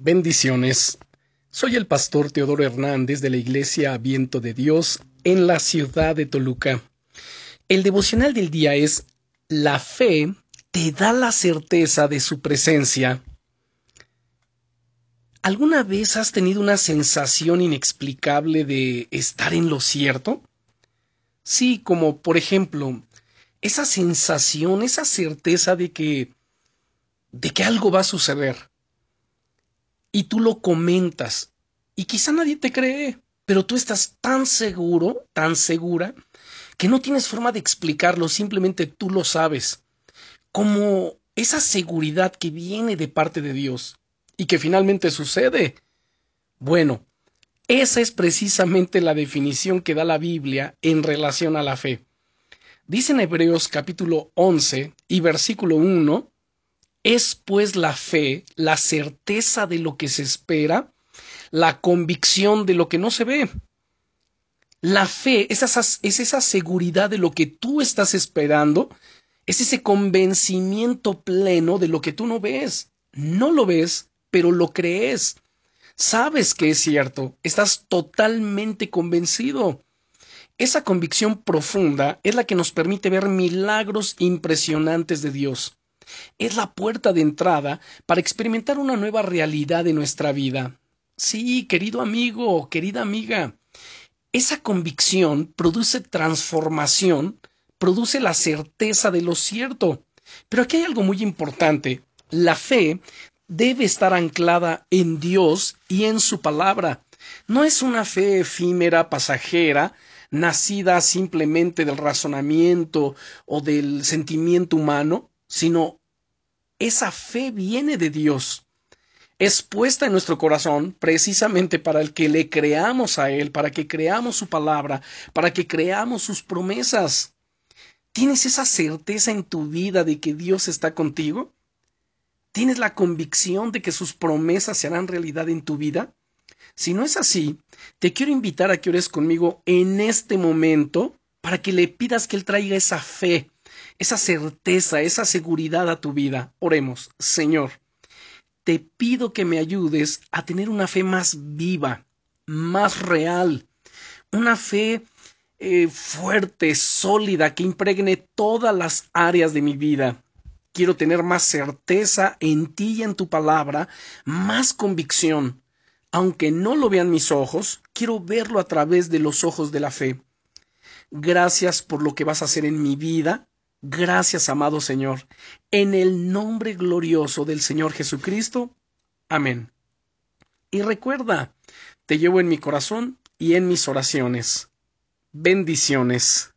Bendiciones. Soy el pastor Teodoro Hernández de la Iglesia Viento de Dios en la ciudad de Toluca. El devocional del día es La fe te da la certeza de su presencia. ¿Alguna vez has tenido una sensación inexplicable de estar en lo cierto? Sí, como por ejemplo, esa sensación, esa certeza de que de que algo va a suceder y tú lo comentas y quizá nadie te cree, pero tú estás tan seguro, tan segura, que no tienes forma de explicarlo, simplemente tú lo sabes. Como esa seguridad que viene de parte de Dios y que finalmente sucede. Bueno, esa es precisamente la definición que da la Biblia en relación a la fe. Dice en Hebreos capítulo 11 y versículo 1, es pues la fe, la certeza de lo que se espera, la convicción de lo que no se ve. La fe es esa, es esa seguridad de lo que tú estás esperando, es ese convencimiento pleno de lo que tú no ves. No lo ves, pero lo crees. Sabes que es cierto, estás totalmente convencido. Esa convicción profunda es la que nos permite ver milagros impresionantes de Dios es la puerta de entrada para experimentar una nueva realidad de nuestra vida. Sí, querido amigo, querida amiga, esa convicción produce transformación, produce la certeza de lo cierto. Pero aquí hay algo muy importante. La fe debe estar anclada en Dios y en su palabra. No es una fe efímera, pasajera, nacida simplemente del razonamiento o del sentimiento humano, sino esa fe viene de Dios. Es puesta en nuestro corazón precisamente para el que le creamos a Él, para que creamos su palabra, para que creamos sus promesas. ¿Tienes esa certeza en tu vida de que Dios está contigo? ¿Tienes la convicción de que sus promesas se harán realidad en tu vida? Si no es así, te quiero invitar a que ores conmigo en este momento para que le pidas que Él traiga esa fe, esa certeza, esa seguridad a tu vida. Oremos, Señor, te pido que me ayudes a tener una fe más viva, más real, una fe eh, fuerte, sólida, que impregne todas las áreas de mi vida. Quiero tener más certeza en ti y en tu palabra, más convicción. Aunque no lo vean mis ojos, quiero verlo a través de los ojos de la fe. Gracias por lo que vas a hacer en mi vida, Gracias, amado Señor, en el nombre glorioso del Señor Jesucristo. Amén. Y recuerda, te llevo en mi corazón y en mis oraciones. Bendiciones.